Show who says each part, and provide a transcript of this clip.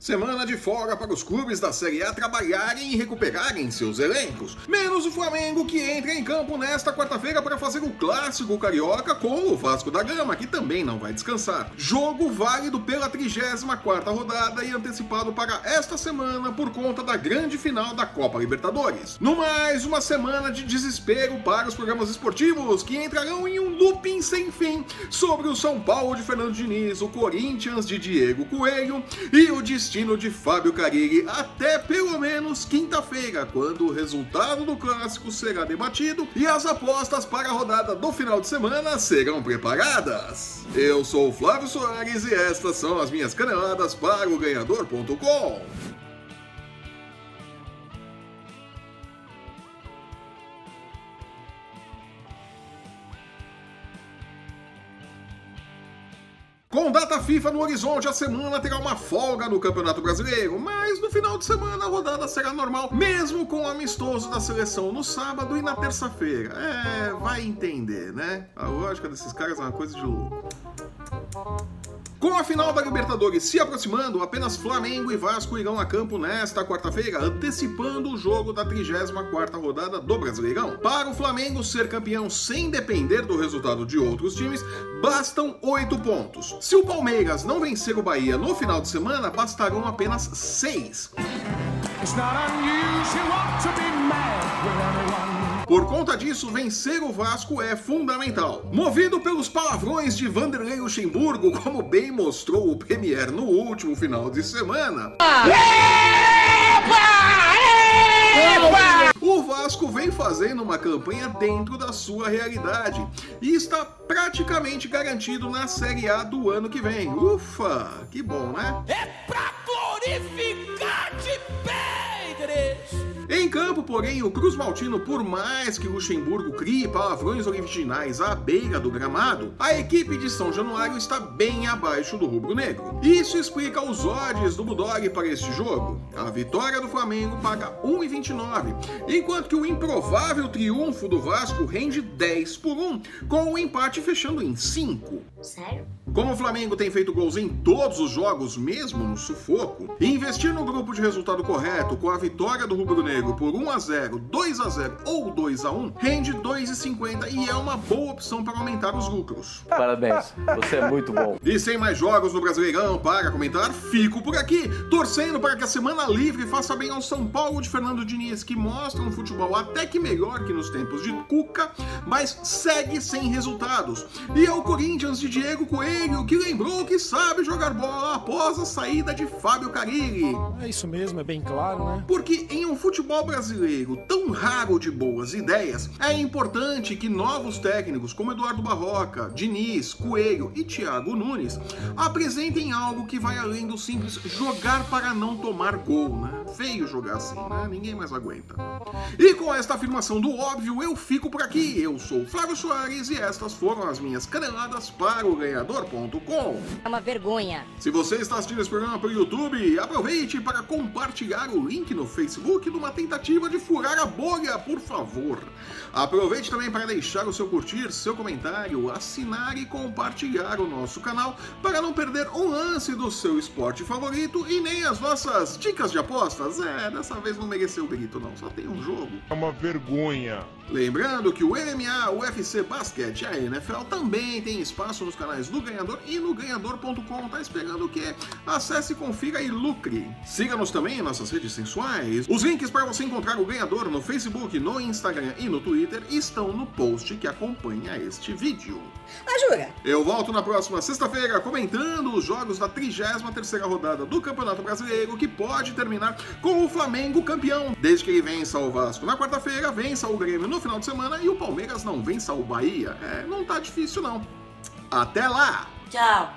Speaker 1: Semana de folga para os clubes da Série A trabalharem e recuperarem seus elencos. Menos o Flamengo, que entra em campo nesta quarta-feira para fazer o clássico carioca com o Vasco da Gama, que também não vai descansar. Jogo válido pela 34 rodada e antecipado para esta semana por conta da grande final da Copa Libertadores. No mais, uma semana de desespero para os programas esportivos, que entrarão em um looping sem fim sobre o São Paulo de Fernando Diniz, o Corinthians de Diego Coelho e o de destino de Fábio Carilli até pelo menos quinta-feira, quando o resultado do clássico será debatido e as apostas para a rodada do final de semana serão preparadas. Eu sou o Flávio Soares e estas são as minhas caneladas para o ganhador.com. Com data FIFA no horizonte, a semana terá uma folga no Campeonato Brasileiro, mas no final de semana a rodada será normal, mesmo com o amistoso da seleção no sábado e na terça-feira. É, vai entender, né? A lógica desses caras é uma coisa de louco. Com a final da Libertadores se aproximando, apenas Flamengo e Vasco irão a campo nesta quarta-feira, antecipando o jogo da 34ª rodada do Brasileirão. Para o Flamengo ser campeão sem depender do resultado de outros times, bastam oito pontos. Se o Palmeiras não vencer o Bahia no final de semana, bastarão apenas seis. Por conta disso, vencer o Vasco é fundamental. Movido pelos palavrões de Vanderlei Luxemburgo, como bem mostrou o Premier no último final de semana. O Vasco vem fazendo uma campanha dentro da sua realidade e está praticamente garantido na Série A do ano que vem. Ufa, que bom, né?
Speaker 2: É pra
Speaker 1: porém, o Cruz Maltino, por mais que Luxemburgo crie palavrões originais à beira do gramado, a equipe de São Januário está bem abaixo do rubro-negro. Isso explica os odds do Bulldog para este jogo. A vitória do Flamengo paga 1,29, enquanto que o improvável triunfo do Vasco rende 10 por 1, com o empate fechando em 5.
Speaker 3: Sério?
Speaker 1: Como o Flamengo tem feito gols em todos os jogos, mesmo no sufoco, investir no grupo de resultado correto com a vitória do Rubro Negro por 1 a 0, 2 a 0 ou 2 a 1 rende 2,50 e é uma boa opção para aumentar os lucros.
Speaker 4: Parabéns, você é muito bom.
Speaker 1: E sem mais jogos no Brasileirão para comentar, fico por aqui, torcendo para que a semana livre faça bem ao São Paulo de Fernando Diniz, que mostra um futebol até que melhor que nos tempos de Cuca, mas segue sem resultados. E ao Corinthians de Diego Coelho que lembrou que sabe jogar bola após a saída de Fábio Carilli.
Speaker 5: É isso mesmo, é bem claro, né?
Speaker 1: Porque em um futebol brasileiro tão raro de boas ideias, é importante que novos técnicos como Eduardo Barroca, Diniz, Coelho e Thiago Nunes apresentem algo que vai além do simples jogar para não tomar gol, né? Feio jogar assim, né? Ninguém mais aguenta. E com esta afirmação do óbvio, eu fico por aqui. Eu sou Flávio Soares e estas foram as minhas caneladas para o ganhador
Speaker 3: é uma vergonha.
Speaker 1: Se você está assistindo esse programa pelo YouTube, aproveite para compartilhar o link no Facebook numa tentativa de furar a bolha, por favor. Aproveite também para deixar o seu curtir, seu comentário, assinar e compartilhar o nosso canal para não perder um lance do seu esporte favorito e nem as nossas dicas de apostas. É, dessa vez não mereceu o grito não, só tem um jogo.
Speaker 6: É uma vergonha.
Speaker 1: Lembrando que o MMA, o UFC Basquete e a NFL também tem espaço nos canais do Ganhador Ganhador e no ganhador.com. Tá esperando o quê? Acesse, confira e lucre. Siga-nos também em nossas redes sensuais. Os links para você encontrar o ganhador no Facebook, no Instagram e no Twitter estão no post que acompanha este vídeo.
Speaker 3: Ah, jura?
Speaker 1: Eu volto na próxima sexta-feira comentando os jogos da 33ª rodada do Campeonato Brasileiro, que pode terminar com o Flamengo campeão. Desde que ele vença o Vasco na quarta-feira, vença o Grêmio no final de semana e o Palmeiras não vença o Bahia. É, não tá difícil não. Até lá!
Speaker 3: Tchau!